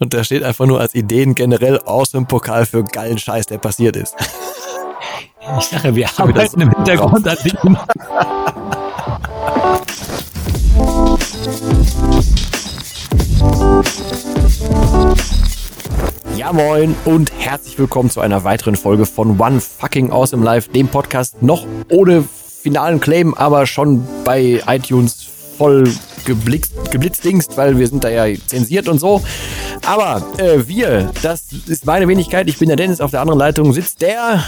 Und da steht einfach nur als Ideen generell aus dem Pokal für geilen Scheiß, der passiert ist. Ich sage, wir arbeiten im Hintergrund an Dingen. Ja moin und herzlich willkommen zu einer weiteren Folge von One Fucking Awesome Life, dem Podcast noch ohne finalen Claim, aber schon bei iTunes voll geblitzdingst, weil wir sind da ja zensiert und so. Aber äh, wir, das ist meine Wenigkeit. Ich bin der Dennis. Auf der anderen Leitung sitzt der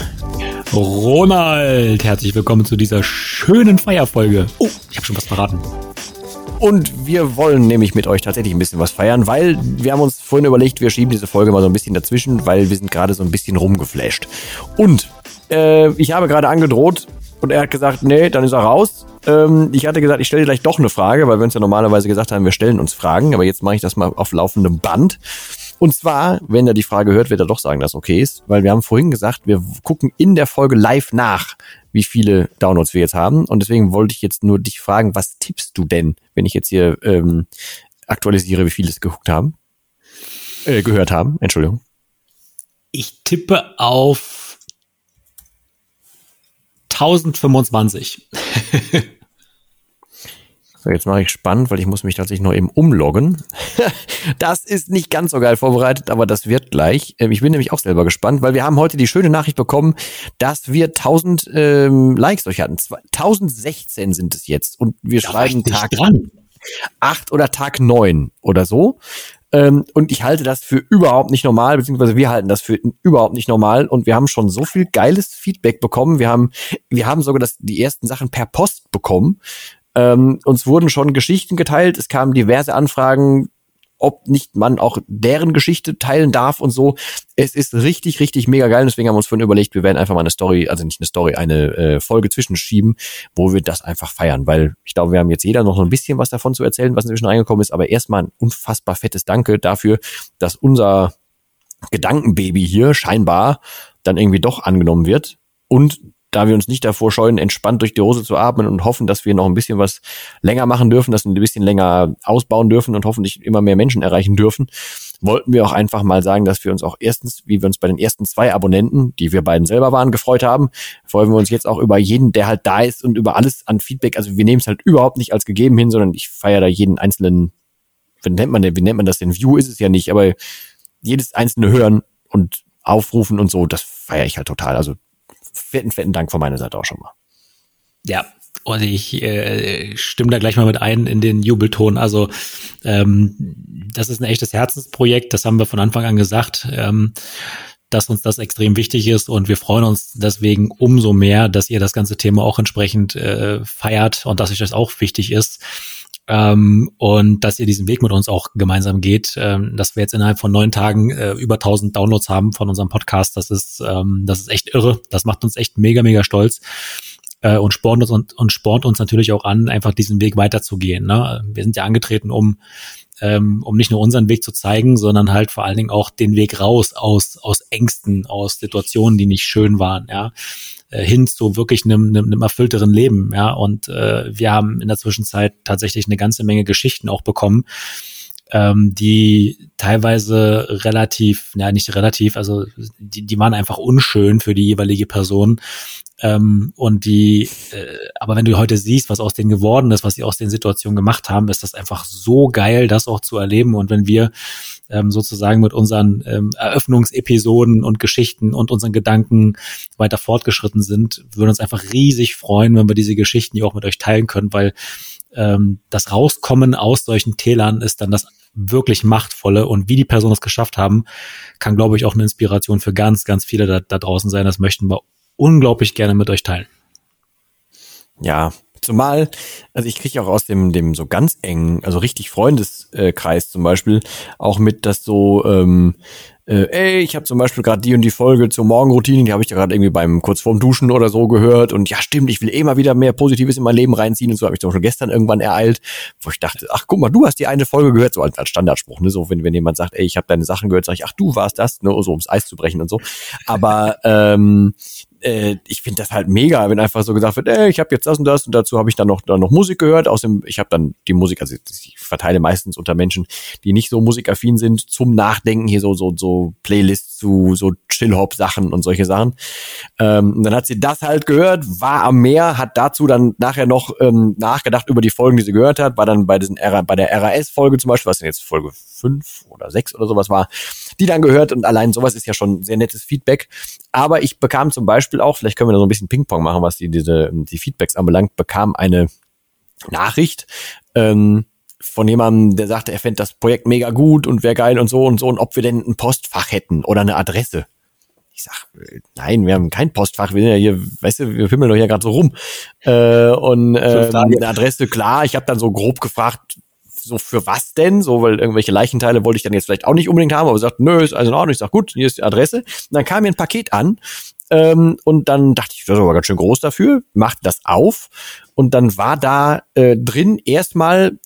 Ronald. Herzlich willkommen zu dieser schönen Feierfolge. Oh, ich habe schon was verraten. Und wir wollen nämlich mit euch tatsächlich ein bisschen was feiern, weil wir haben uns vorhin überlegt, wir schieben diese Folge mal so ein bisschen dazwischen, weil wir sind gerade so ein bisschen rumgeflasht. Und äh, ich habe gerade angedroht und er hat gesagt, nee, dann ist er raus. Ähm, ich hatte gesagt, ich stelle dir gleich doch eine Frage, weil wir uns ja normalerweise gesagt haben, wir stellen uns Fragen, aber jetzt mache ich das mal auf laufendem Band. Und zwar, wenn er die Frage hört, wird er doch sagen, dass okay ist, weil wir haben vorhin gesagt, wir gucken in der Folge live nach, wie viele Downloads wir jetzt haben. Und deswegen wollte ich jetzt nur dich fragen, was tippst du denn, wenn ich jetzt hier ähm, aktualisiere, wie viele es geguckt haben? Äh, gehört haben, Entschuldigung. Ich tippe auf 1025. So, jetzt mache ich spannend, weil ich muss mich tatsächlich noch eben umloggen. das ist nicht ganz so geil vorbereitet, aber das wird gleich. Ähm, ich bin nämlich auch selber gespannt, weil wir haben heute die schöne Nachricht bekommen, dass wir 1000 ähm, Likes durch hatten. 1016 sind es jetzt und wir da schreiben Tag dran. 8 oder Tag 9 oder so. Ähm, und ich halte das für überhaupt nicht normal, beziehungsweise wir halten das für überhaupt nicht normal. Und wir haben schon so viel geiles Feedback bekommen. Wir haben, wir haben sogar das, die ersten Sachen per Post bekommen. Ähm, uns wurden schon Geschichten geteilt, es kamen diverse Anfragen, ob nicht man auch deren Geschichte teilen darf und so. Es ist richtig, richtig mega geil. Deswegen haben wir uns vorhin überlegt, wir werden einfach mal eine Story, also nicht eine Story, eine äh, Folge zwischenschieben, wo wir das einfach feiern. Weil ich glaube, wir haben jetzt jeder noch so ein bisschen was davon zu erzählen, was inzwischen reingekommen ist. Aber erstmal ein unfassbar fettes Danke dafür, dass unser Gedankenbaby hier scheinbar dann irgendwie doch angenommen wird. Und da wir uns nicht davor scheuen, entspannt durch die Hose zu atmen und hoffen, dass wir noch ein bisschen was länger machen dürfen, dass wir ein bisschen länger ausbauen dürfen und hoffentlich immer mehr Menschen erreichen dürfen, wollten wir auch einfach mal sagen, dass wir uns auch erstens, wie wir uns bei den ersten zwei Abonnenten, die wir beiden selber waren, gefreut haben, freuen wir uns jetzt auch über jeden, der halt da ist und über alles an Feedback. Also wir nehmen es halt überhaupt nicht als gegeben hin, sondern ich feiere da jeden einzelnen, wie nennt man denn, wie nennt man das denn? View ist es ja nicht, aber jedes einzelne Hören und Aufrufen und so, das feiere ich halt total. Also fetten, fetten Dank von meiner Seite auch schon mal. Ja, und ich äh, stimme da gleich mal mit ein in den Jubelton. Also ähm, das ist ein echtes Herzensprojekt, das haben wir von Anfang an gesagt, ähm, dass uns das extrem wichtig ist und wir freuen uns deswegen umso mehr, dass ihr das ganze Thema auch entsprechend äh, feiert und dass euch das auch wichtig ist. Ähm, und dass ihr diesen Weg mit uns auch gemeinsam geht, ähm, dass wir jetzt innerhalb von neun Tagen äh, über 1000 Downloads haben von unserem Podcast, das ist, ähm, das ist echt irre. Das macht uns echt mega, mega stolz äh, und spornt uns und, und spornt uns natürlich auch an, einfach diesen Weg weiterzugehen. Ne? Wir sind ja angetreten, um ähm, um nicht nur unseren Weg zu zeigen, sondern halt vor allen Dingen auch den Weg raus aus aus Ängsten, aus Situationen, die nicht schön waren. Ja, äh, hin zu wirklich einem, einem, einem erfüllteren Leben. Ja, und äh, wir haben in der Zwischenzeit tatsächlich eine ganze Menge Geschichten auch bekommen, ähm, die teilweise relativ, ja nicht relativ, also die, die waren einfach unschön für die jeweilige Person. Ähm, und die, äh, aber wenn du heute siehst, was aus denen geworden ist, was sie aus den Situationen gemacht haben, ist das einfach so geil, das auch zu erleben. Und wenn wir ähm, sozusagen mit unseren ähm, Eröffnungsepisoden und Geschichten und unseren Gedanken weiter fortgeschritten sind, würden uns einfach riesig freuen, wenn wir diese Geschichten hier auch mit euch teilen können, weil ähm, das Rauskommen aus solchen Tälern ist dann das wirklich Machtvolle und wie die Personen das geschafft haben, kann, glaube ich, auch eine Inspiration für ganz, ganz viele da, da draußen sein. Das möchten wir unglaublich gerne mit euch teilen. Ja, zumal, also ich kriege auch aus dem, dem so ganz engen, also richtig Freundeskreis zum Beispiel, auch mit, dass so ähm, äh, ey, ich habe zum Beispiel gerade die und die Folge zur Morgenroutine, die habe ich da gerade irgendwie beim kurz vorm Duschen oder so gehört und ja stimmt, ich will mal wieder mehr Positives in mein Leben reinziehen und so habe ich zum Beispiel gestern irgendwann ereilt, wo ich dachte, ach guck mal, du hast die eine Folge gehört, so als, als Standardspruch, ne, so wenn, wenn jemand sagt, ey, ich habe deine Sachen gehört, sage ich, ach du warst das, ne, so ums Eis zu brechen und so, aber ähm, äh, ich finde das halt mega, wenn einfach so gesagt wird, ey, ich habe jetzt das und das und dazu habe ich dann noch dann noch Musik gehört. Außerdem, ich habe dann die Musik, also ich verteile meistens unter Menschen, die nicht so musikaffin sind, zum Nachdenken hier so so so Playlists zu so Chill-Hop-Sachen und solche Sachen. Ähm, und dann hat sie das halt gehört, war am Meer, hat dazu dann nachher noch ähm, nachgedacht über die Folgen, die sie gehört hat, war dann bei diesen bei der RAS-Folge zum Beispiel, was denn jetzt Folge fünf oder sechs oder sowas war, die dann gehört und allein sowas ist ja schon sehr nettes Feedback. Aber ich bekam zum Beispiel auch, vielleicht können wir da so ein bisschen Ping-Pong machen, was die, diese, die Feedbacks anbelangt, bekam eine Nachricht, ähm, von jemandem, der sagte, er fände das Projekt mega gut und wäre geil und so und so und ob wir denn ein Postfach hätten oder eine Adresse. Ich sag, nein, wir haben kein Postfach, wir sind ja hier, weißt du, wir fimmeln doch hier gerade so rum. Äh, und äh, eine Adresse, klar, ich habe dann so grob gefragt, so für was denn? So, weil irgendwelche Leichenteile wollte ich dann jetzt vielleicht auch nicht unbedingt haben, aber sagt, nö, ist also in Ordnung. Ich sag, gut, hier ist die Adresse. Und dann kam mir ein Paket an ähm, und dann dachte ich, das ist aber ganz schön groß dafür, machte das auf und dann war da äh, drin erstmal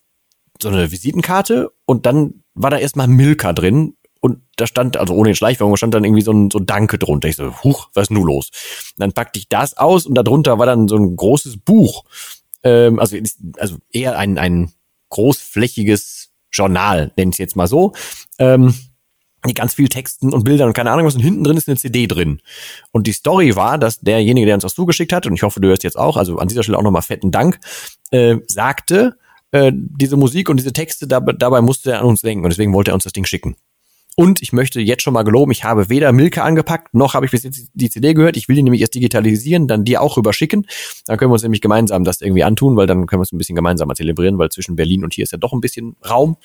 so eine Visitenkarte und dann war da erstmal Milka drin und da stand, also ohne den Schleichwerbung, stand dann irgendwie so ein so Danke drunter. Ich so, huch, was ist nun los? Und dann packte ich das aus und darunter war dann so ein großes Buch. Ähm, also, also eher ein, ein großflächiges Journal, nenne ich jetzt mal so. Ähm, die ganz viel Texten und Bildern und keine Ahnung was und hinten drin ist eine CD drin. Und die Story war, dass derjenige, der uns das zugeschickt hat, und ich hoffe, du hörst jetzt auch, also an dieser Stelle auch nochmal fetten Dank, äh, sagte, äh, diese Musik und diese Texte, dabei, dabei musste er an uns denken und deswegen wollte er uns das Ding schicken. Und ich möchte jetzt schon mal geloben, ich habe weder Milke angepackt, noch habe ich bis jetzt die CD gehört. Ich will die nämlich erst digitalisieren, dann die auch rüberschicken. Dann können wir uns nämlich gemeinsam das irgendwie antun, weil dann können wir es ein bisschen gemeinsamer zelebrieren, weil zwischen Berlin und hier ist ja doch ein bisschen Raum.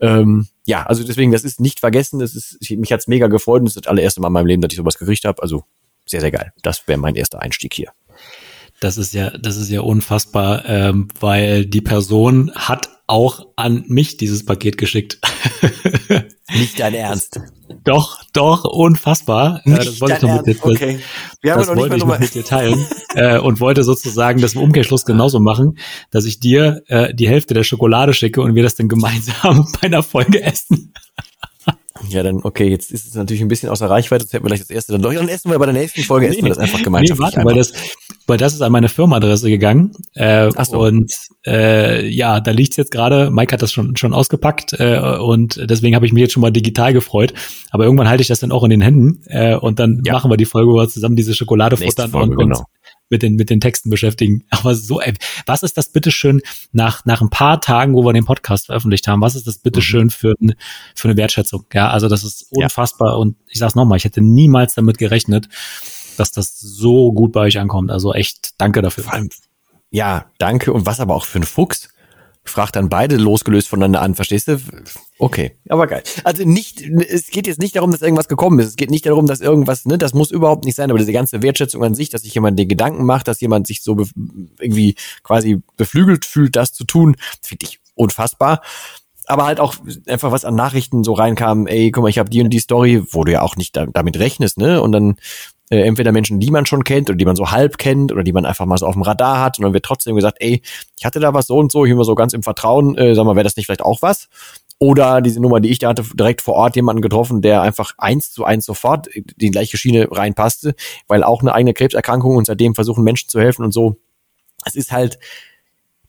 Ähm, ja, also deswegen, das ist nicht vergessen. Das ist, ich, mich hat's mega gefreut und das ist das allererste Mal in meinem Leben, dass ich sowas gekriegt habe. Also sehr, sehr geil. Das wäre mein erster Einstieg hier. Das ist ja, das ist ja unfassbar, ähm, weil die Person hat auch an mich dieses Paket geschickt. Nicht dein Ernst. Doch, doch, unfassbar. Nicht das wollte ich noch mit dir, okay. Wir haben das wollte ich noch mit dir teilen äh, und wollte sozusagen das im Umkehrschluss genauso machen, dass ich dir äh, die Hälfte der Schokolade schicke und wir das dann gemeinsam bei einer Folge essen. Ja, dann, okay, jetzt ist es natürlich ein bisschen außer Reichweite, das hätten wir gleich das erste dann durch. Dann essen wir bei der nächsten Folge nee, essen wir das einfach gemeinschaftlich. Nee, warte, weil das, weil das ist an meine Firmenadresse gegangen. Äh, so. Und äh, ja, da liegt's jetzt gerade. Mike hat das schon, schon ausgepackt äh, und deswegen habe ich mich jetzt schon mal digital gefreut. Aber irgendwann halte ich das dann auch in den Händen äh, und dann ja. machen wir die Folge, wo wir zusammen diese Schokolade futtern Folge, und, und genau mit den, mit den Texten beschäftigen. Aber so, ey, was ist das bitteschön nach, nach ein paar Tagen, wo wir den Podcast veröffentlicht haben, was ist das bitteschön mhm. für, für eine Wertschätzung? Ja, also das ist unfassbar. Ja. Und ich sag's nochmal, ich hätte niemals damit gerechnet, dass das so gut bei euch ankommt. Also echt danke dafür. Vor allem, ja, danke. Und was aber auch für ein Fuchs fragt dann beide losgelöst voneinander an, verstehst du? Okay, aber geil. Also nicht, es geht jetzt nicht darum, dass irgendwas gekommen ist. Es geht nicht darum, dass irgendwas, ne, das muss überhaupt nicht sein, aber diese ganze Wertschätzung an sich, dass sich jemand den Gedanken macht, dass jemand sich so irgendwie quasi beflügelt fühlt, das zu tun, finde ich unfassbar. Aber halt auch einfach was an Nachrichten so reinkam, ey, guck mal, ich habe die und die Story, wo du ja auch nicht da, damit rechnest, ne? Und dann äh, entweder Menschen, die man schon kennt oder die man so halb kennt oder die man einfach mal so auf dem Radar hat und dann wird trotzdem gesagt, ey, ich hatte da was so und so, ich immer so ganz im Vertrauen, äh, sag mal, wäre das nicht vielleicht auch was? Oder diese Nummer, die ich da hatte, direkt vor Ort jemanden getroffen, der einfach eins zu eins sofort die gleiche Schiene reinpasste, weil auch eine eigene Krebserkrankung und seitdem versuchen Menschen zu helfen und so. Es ist halt,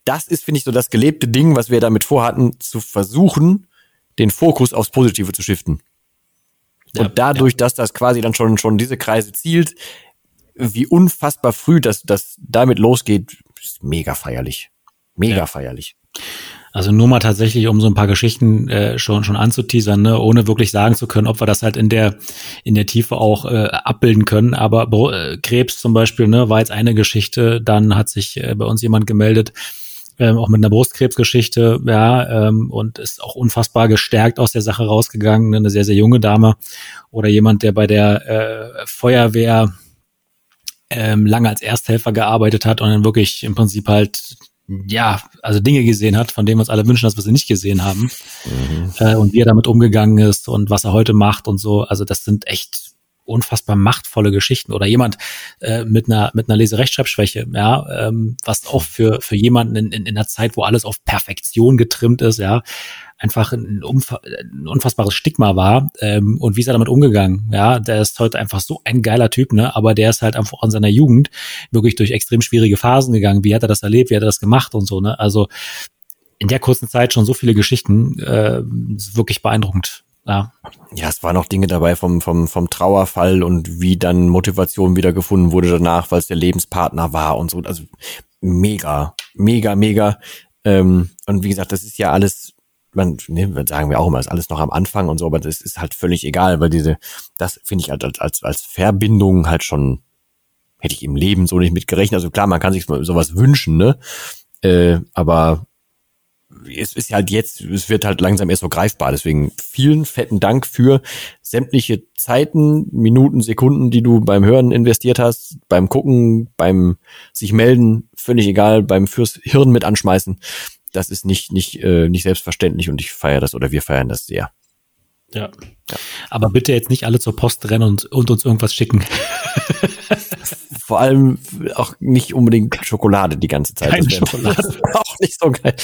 das ist, finde ich, so das gelebte Ding, was wir damit vorhatten, zu versuchen, den Fokus aufs Positive zu shiften. Ja, und dadurch, ja. dass das quasi dann schon, schon diese Kreise zielt, wie unfassbar früh das, das damit losgeht, ist mega feierlich. Mega ja. feierlich. Also nur mal tatsächlich, um so ein paar Geschichten äh, schon schon anzuteasern, ne, ohne wirklich sagen zu können, ob wir das halt in der in der Tiefe auch äh, abbilden können. Aber äh, Krebs zum Beispiel, ne, war jetzt eine Geschichte. Dann hat sich äh, bei uns jemand gemeldet, ähm, auch mit einer Brustkrebsgeschichte, ja, ähm, und ist auch unfassbar gestärkt aus der Sache rausgegangen. Ne? Eine sehr, sehr junge Dame oder jemand, der bei der äh, Feuerwehr ähm, lange als Ersthelfer gearbeitet hat und dann wirklich im Prinzip halt ja, also Dinge gesehen hat, von denen wir uns alle wünschen, dass wir sie nicht gesehen haben. Mhm. Äh, und wie er damit umgegangen ist und was er heute macht und so. Also das sind echt unfassbar machtvolle Geschichten oder jemand äh, mit einer mit einer Leserechtschreibschwäche, ja, ähm, was auch für für jemanden in, in, in einer Zeit, wo alles auf Perfektion getrimmt ist, ja, einfach ein, ein unfassbares Stigma war ähm, und wie ist er damit umgegangen? Ja, der ist heute einfach so ein geiler Typ, ne? Aber der ist halt einfach in seiner Jugend wirklich durch extrem schwierige Phasen gegangen. Wie hat er das erlebt? Wie hat er das gemacht und so, ne? Also in der kurzen Zeit schon so viele Geschichten, äh, wirklich beeindruckend. Ja. ja, es waren auch Dinge dabei vom, vom, vom Trauerfall und wie dann Motivation wieder gefunden wurde danach, weil es der Lebenspartner war und so. Also mega, mega, mega. Ähm, und wie gesagt, das ist ja alles man, ne, sagen wir auch immer, ist alles noch am Anfang und so, aber das ist halt völlig egal, weil diese, das finde ich halt als, als, als Verbindung halt schon, hätte ich im Leben so nicht mitgerechnet. Also klar, man kann sich sowas wünschen, ne? Äh, aber es ist halt jetzt, es wird halt langsam erst so greifbar. Deswegen vielen fetten Dank für sämtliche Zeiten, Minuten, Sekunden, die du beim Hören investiert hast, beim Gucken, beim sich melden, völlig egal, beim fürs Hirn mit anschmeißen das ist nicht, nicht, äh, nicht selbstverständlich und ich feiere das oder wir feiern das sehr. Ja. ja. Aber bitte jetzt nicht alle zur Post rennen und, und uns irgendwas schicken. Vor allem auch nicht unbedingt Schokolade die ganze Zeit. Keine Schokolade. auch nicht so geil.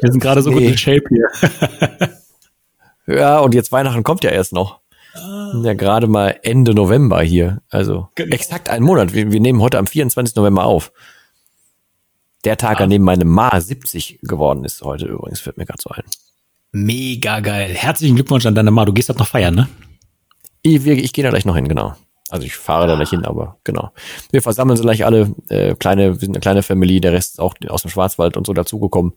Wir sind gerade so nee. gut in Shape hier. ja, und jetzt Weihnachten kommt ja erst noch. Ja, gerade mal Ende November hier. Also genau. exakt einen Monat. Wir, wir nehmen heute am 24. November auf. Der Tag, ah. an dem meine Ma 70 geworden ist heute übrigens, fällt mir gerade so ein. Mega geil. Herzlichen Glückwunsch an deine Ma. Du gehst halt noch feiern, ne? Ich, ich gehe da gleich noch hin, genau. Also ich fahre ah. da gleich hin, aber genau. Wir versammeln sie gleich alle, äh, kleine, wir sind eine kleine Familie, der Rest ist auch aus dem Schwarzwald und so dazugekommen.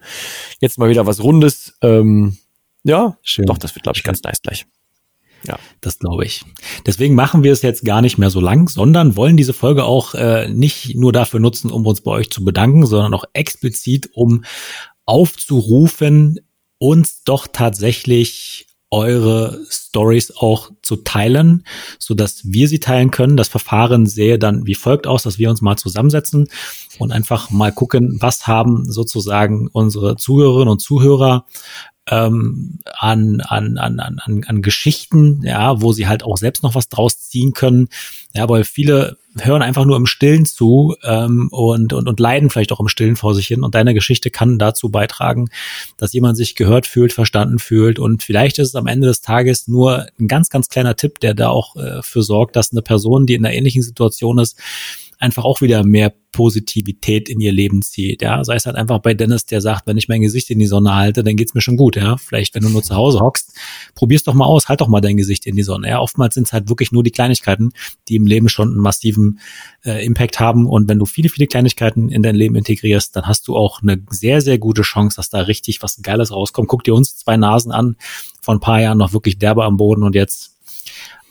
Jetzt mal wieder was Rundes. Ähm, ja, Schön. doch, das wird, glaube ich, Schön. ganz nice gleich. Ja. Das glaube ich. Deswegen machen wir es jetzt gar nicht mehr so lang, sondern wollen diese Folge auch äh, nicht nur dafür nutzen, um uns bei euch zu bedanken, sondern auch explizit, um aufzurufen, uns doch tatsächlich eure Stories auch zu teilen, so dass wir sie teilen können. Das Verfahren sähe dann wie folgt aus, dass wir uns mal zusammensetzen und einfach mal gucken, was haben sozusagen unsere Zuhörerinnen und Zuhörer ähm, an, an, an, an, an Geschichten, ja, wo sie halt auch selbst noch was draus ziehen können. Ja, weil viele hören einfach nur im Stillen zu ähm, und, und, und leiden vielleicht auch im Stillen vor sich hin. Und deine Geschichte kann dazu beitragen, dass jemand sich gehört fühlt, verstanden fühlt. Und vielleicht ist es am Ende des Tages nur ein ganz, ganz kleiner Tipp, der da auch äh, für sorgt, dass eine Person, die in einer ähnlichen Situation ist, einfach auch wieder mehr Positivität in ihr Leben zieht. Ja, sei es halt einfach bei Dennis, der sagt, wenn ich mein Gesicht in die Sonne halte, dann geht's mir schon gut. Ja, vielleicht wenn du nur zu Hause hockst, probier's doch mal aus, halt doch mal dein Gesicht in die Sonne. Ja, oftmals sind es halt wirklich nur die Kleinigkeiten, die im Leben schon einen massiven äh, Impact haben. Und wenn du viele, viele Kleinigkeiten in dein Leben integrierst, dann hast du auch eine sehr, sehr gute Chance, dass da richtig was Geiles rauskommt. Guck dir uns zwei Nasen an, vor ein paar Jahren noch wirklich derbe am Boden und jetzt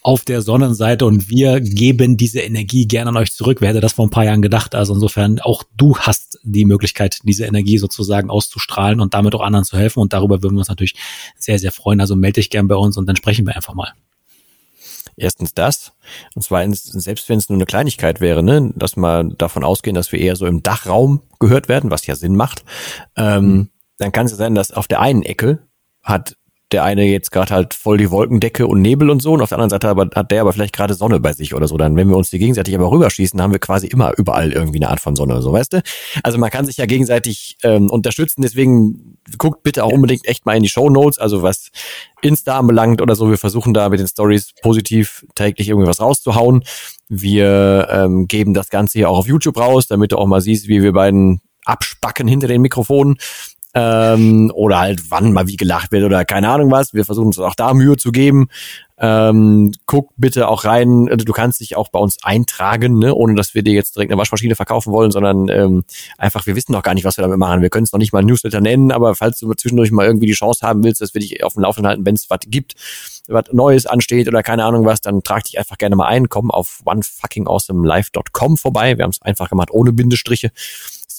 auf der Sonnenseite und wir geben diese Energie gerne an euch zurück. Wer hätte das vor ein paar Jahren gedacht? Also insofern auch du hast die Möglichkeit, diese Energie sozusagen auszustrahlen und damit auch anderen zu helfen und darüber würden wir uns natürlich sehr, sehr freuen. Also melde dich gern bei uns und dann sprechen wir einfach mal. Erstens das und zweitens, selbst wenn es nur eine Kleinigkeit wäre, ne, dass wir davon ausgehen, dass wir eher so im Dachraum gehört werden, was ja Sinn macht, ähm, mhm. dann kann es sein, dass auf der einen Ecke hat der eine jetzt gerade halt voll die Wolkendecke und Nebel und so und auf der anderen Seite aber, hat der aber vielleicht gerade Sonne bei sich oder so. Dann, wenn wir uns die gegenseitig aber rüberschießen, haben wir quasi immer überall irgendwie eine Art von Sonne oder so, weißt du? Also man kann sich ja gegenseitig ähm, unterstützen, deswegen guckt bitte auch unbedingt echt mal in die Show Notes, also was Insta anbelangt oder so. Wir versuchen da mit den Stories positiv täglich irgendwie was rauszuhauen. Wir ähm, geben das Ganze hier auch auf YouTube raus, damit du auch mal siehst, wie wir beiden abspacken hinter den Mikrofonen ähm, oder halt wann mal wie gelacht wird oder keine Ahnung was. Wir versuchen uns auch da Mühe zu geben. Ähm, guck bitte auch rein, also du kannst dich auch bei uns eintragen, ne, ohne dass wir dir jetzt direkt eine Waschmaschine verkaufen wollen, sondern ähm, einfach, wir wissen noch gar nicht, was wir damit machen. Wir können es noch nicht mal Newsletter nennen, aber falls du zwischendurch mal irgendwie die Chance haben willst, dass wir dich auf dem Laufenden halten, wenn es was gibt, was Neues ansteht oder keine Ahnung was, dann trag dich einfach gerne mal ein, komm auf onefuckingawesomelife.com vorbei. Wir haben es einfach gemacht ohne Bindestriche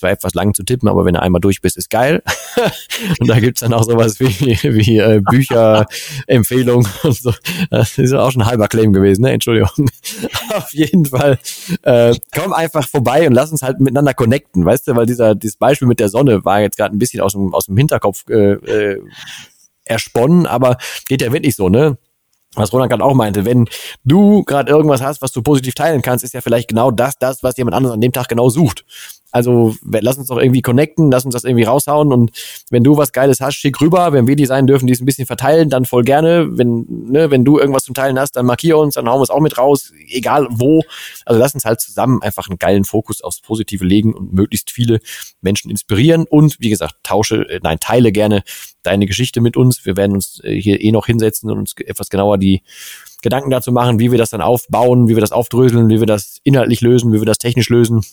zwar etwas lang zu tippen, aber wenn du einmal durch bist, ist geil. und da gibt's dann auch sowas wie, wie äh, Bücherempfehlungen und so. Das ist auch schon ein halber Claim gewesen, ne? Entschuldigung. Auf jeden Fall. Äh, komm einfach vorbei und lass uns halt miteinander connecten, weißt du, weil dieser dieses Beispiel mit der Sonne war jetzt gerade ein bisschen aus dem, aus dem Hinterkopf äh, äh, ersponnen, aber geht ja wirklich so, ne? was Roland gerade auch meinte, wenn du gerade irgendwas hast, was du positiv teilen kannst, ist ja vielleicht genau das, das, was jemand anderes an dem Tag genau sucht. Also lass uns doch irgendwie connecten, lass uns das irgendwie raushauen und wenn du was Geiles hast, schick rüber. Wenn wir die sein dürfen, die es ein bisschen verteilen, dann voll gerne. Wenn, ne, wenn du irgendwas zum Teilen hast, dann markier uns, dann hauen wir es auch mit raus, egal wo. Also lass uns halt zusammen einfach einen geilen Fokus aufs Positive legen und möglichst viele Menschen inspirieren und wie gesagt, tausche, äh, nein, teile gerne deine Geschichte mit uns. Wir werden uns äh, hier eh noch hinsetzen und uns etwas genauer die Gedanken dazu machen, wie wir das dann aufbauen, wie wir das aufdröseln, wie wir das inhaltlich lösen, wie wir das technisch lösen.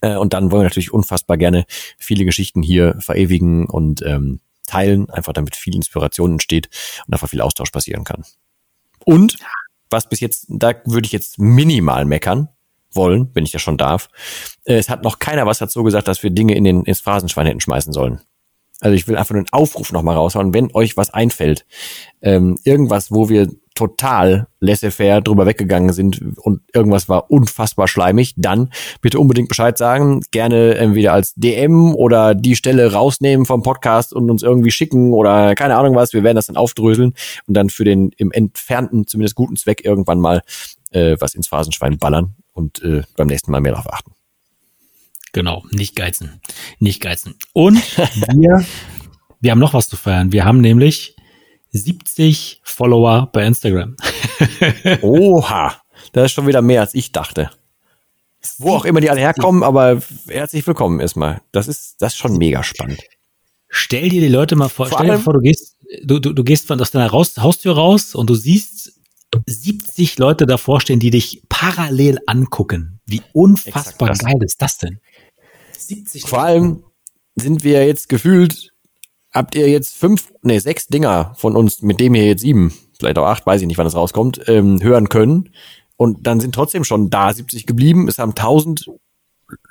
Äh, und dann wollen wir natürlich unfassbar gerne viele Geschichten hier verewigen und ähm, teilen, einfach damit viel Inspiration entsteht und einfach viel Austausch passieren kann. Und was bis jetzt, da würde ich jetzt minimal meckern wollen, wenn ich das schon darf. Äh, es hat noch keiner was dazu gesagt, dass wir Dinge in den ins Phrasenschwein hätten schmeißen sollen. Also ich will einfach nur einen Aufruf nochmal raushauen, wenn euch was einfällt, ähm, irgendwas, wo wir total laissez-faire drüber weggegangen sind und irgendwas war unfassbar schleimig, dann bitte unbedingt Bescheid sagen, gerne entweder als DM oder die Stelle rausnehmen vom Podcast und uns irgendwie schicken oder keine Ahnung was, wir werden das dann aufdröseln und dann für den im entfernten, zumindest guten Zweck irgendwann mal äh, was ins Phasenschwein ballern und äh, beim nächsten Mal mehr darauf achten. Genau, nicht geizen. Nicht geizen. Und wir, wir haben noch was zu feiern. Wir haben nämlich 70 Follower bei Instagram. Oha, das ist schon wieder mehr als ich dachte. Wo auch immer die alle herkommen, aber herzlich willkommen erstmal. Das ist, das ist schon mega spannend. Stell dir die Leute mal vor, vor stell dir vor, du gehst, du, du, du gehst von aus deiner Haustür raus und du siehst 70 Leute davor stehen, die dich parallel angucken. Wie unfassbar geil ist das denn? 70 Vor allem sind wir jetzt gefühlt, habt ihr jetzt fünf, nee, sechs Dinger von uns, mit dem ihr jetzt sieben, vielleicht auch acht, weiß ich nicht, wann das rauskommt, ähm, hören können. Und dann sind trotzdem schon da 70 geblieben. Es haben 1000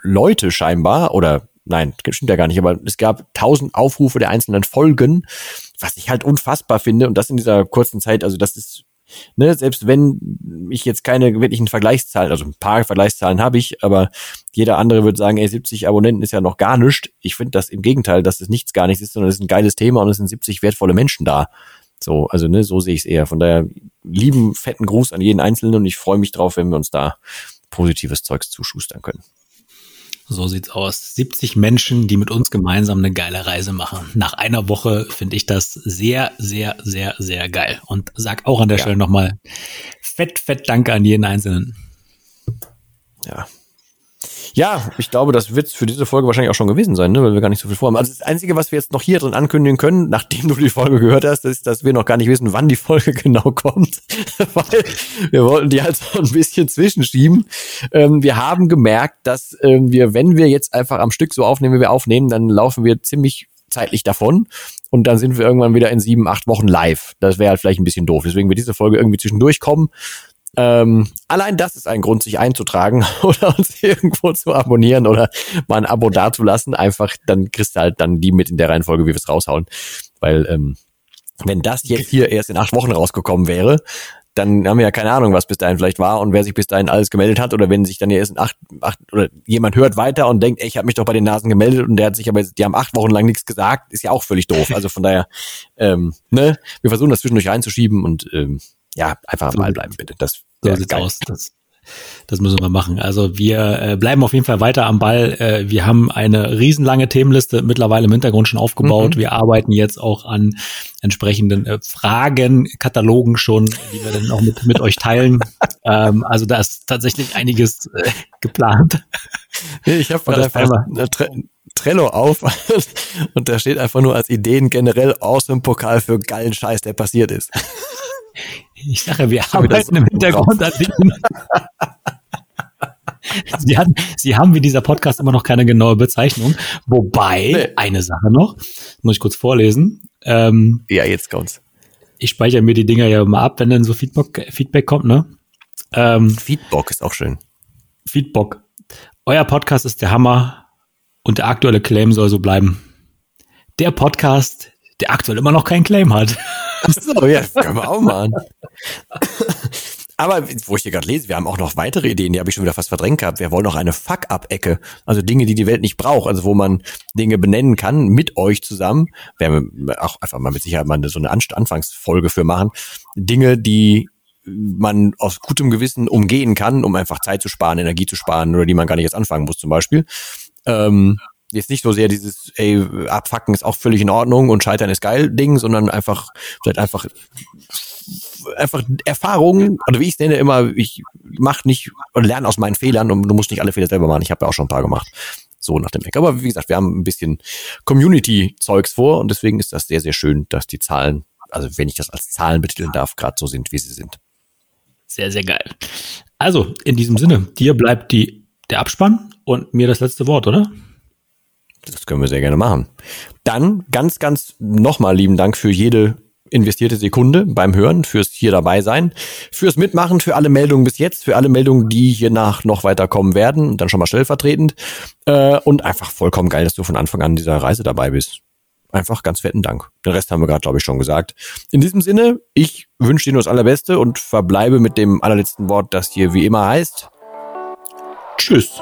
Leute scheinbar, oder nein, stimmt ja gar nicht, aber es gab 1000 Aufrufe der einzelnen Folgen, was ich halt unfassbar finde. Und das in dieser kurzen Zeit, also das ist ne, selbst wenn ich jetzt keine wirklichen Vergleichszahlen, also ein paar Vergleichszahlen habe ich, aber jeder andere würde sagen, ey, 70 Abonnenten ist ja noch gar nichts. Ich finde das im Gegenteil, dass es nichts gar nichts ist, sondern es ist ein geiles Thema und es sind 70 wertvolle Menschen da. So, also ne, so sehe ich es eher. Von daher lieben fetten Gruß an jeden Einzelnen und ich freue mich drauf, wenn wir uns da positives Zeugs zuschustern können. So sieht's aus. 70 Menschen, die mit uns gemeinsam eine geile Reise machen. Nach einer Woche finde ich das sehr, sehr, sehr, sehr geil. Und sag auch an der ja. Stelle nochmal fett, fett Danke an jeden Einzelnen. Ja, ja, ich glaube, das wird für diese Folge wahrscheinlich auch schon gewesen sein, ne? weil wir gar nicht so viel vorhaben. Also das Einzige, was wir jetzt noch hier drin ankündigen können, nachdem du die Folge gehört hast, ist, dass wir noch gar nicht wissen, wann die Folge genau kommt, weil wir wollten die halt so ein bisschen zwischenschieben. Ähm, wir haben gemerkt, dass ähm, wir, wenn wir jetzt einfach am Stück so aufnehmen, wie wir aufnehmen, dann laufen wir ziemlich zeitlich davon und dann sind wir irgendwann wieder in sieben, acht Wochen live. Das wäre halt vielleicht ein bisschen doof. Deswegen wird diese Folge irgendwie zwischendurch kommen. Ähm, allein das ist ein Grund, sich einzutragen oder uns irgendwo zu abonnieren oder mal ein Abo dazulassen. Einfach, dann kriegst du halt dann die mit in der Reihenfolge, wie wir es raushauen. Weil, ähm, wenn das jetzt hier erst in acht Wochen rausgekommen wäre, dann haben wir ja keine Ahnung, was bis dahin vielleicht war und wer sich bis dahin alles gemeldet hat oder wenn sich dann erst in acht, acht oder jemand hört weiter und denkt, ey, ich habe mich doch bei den Nasen gemeldet und der hat sich aber, die haben acht Wochen lang nichts gesagt, ist ja auch völlig doof. Also von daher, ähm, ne, wir versuchen das zwischendurch reinzuschieben und ähm, ja, einfach am Ball bleiben, bitte. Das so sieht's geil. aus. Das, das müssen wir machen. Also wir äh, bleiben auf jeden Fall weiter am Ball. Äh, wir haben eine riesenlange Themenliste mittlerweile im Hintergrund schon aufgebaut. Mhm. Wir arbeiten jetzt auch an entsprechenden äh, Fragenkatalogen schon, die wir dann auch mit, mit euch teilen. ähm, also da ist tatsächlich einiges äh, geplant. Ich habe einfach Tre Trello auf und da steht einfach nur als Ideen generell aus dem Pokal für geilen Scheiß, der passiert ist. Ich sage, wir arbeiten im Hintergrund an Dingen. Sie, hatten, Sie haben wie dieser Podcast immer noch keine genaue Bezeichnung. Wobei, nee. eine Sache noch, muss ich kurz vorlesen. Ähm, ja, jetzt kommt's. Ich speichere mir die Dinger ja immer ab, wenn dann so Feedback, Feedback kommt, ne? Ähm, Feedback ist auch schön. Feedback. Euer Podcast ist der Hammer und der aktuelle Claim soll so bleiben. Der Podcast, der aktuell immer noch keinen Claim hat. Ach so, ja, können wir auch machen. Aber wo ich hier gerade lese, wir haben auch noch weitere Ideen, die habe ich schon wieder fast verdrängt gehabt. Wir wollen noch eine Fuck-Up-Ecke. Also Dinge, die die Welt nicht braucht. Also wo man Dinge benennen kann mit euch zusammen. Werden wir auch einfach mal mit Sicherheit mal so eine Anfangsfolge für machen. Dinge, die man aus gutem Gewissen umgehen kann, um einfach Zeit zu sparen, Energie zu sparen oder die man gar nicht jetzt anfangen muss zum Beispiel. Ähm, jetzt nicht so sehr dieses, ey, abfacken ist auch völlig in Ordnung und scheitern ist geil Ding, sondern einfach, vielleicht einfach, einfach Erfahrungen, oder wie ich es nenne immer, ich mach nicht und lerne aus meinen Fehlern und du musst nicht alle Fehler selber machen. Ich habe ja auch schon ein paar gemacht. So nach dem Weg. Aber wie gesagt, wir haben ein bisschen Community-Zeugs vor und deswegen ist das sehr, sehr schön, dass die Zahlen, also wenn ich das als Zahlen betiteln darf, gerade so sind, wie sie sind. Sehr, sehr geil. Also, in diesem Sinne, dir bleibt die, der Abspann und mir das letzte Wort, oder? Das können wir sehr gerne machen. Dann ganz, ganz nochmal lieben Dank für jede investierte Sekunde beim Hören, fürs hier dabei sein, fürs Mitmachen, für alle Meldungen bis jetzt, für alle Meldungen, die hier nach noch weiterkommen werden dann schon mal stellvertretend. Äh, und einfach vollkommen geil, dass du von Anfang an dieser Reise dabei bist einfach ganz fetten Dank. Den Rest haben wir gerade, glaube ich, schon gesagt. In diesem Sinne, ich wünsche dir nur das Allerbeste und verbleibe mit dem allerletzten Wort, das hier wie immer heißt. Tschüss.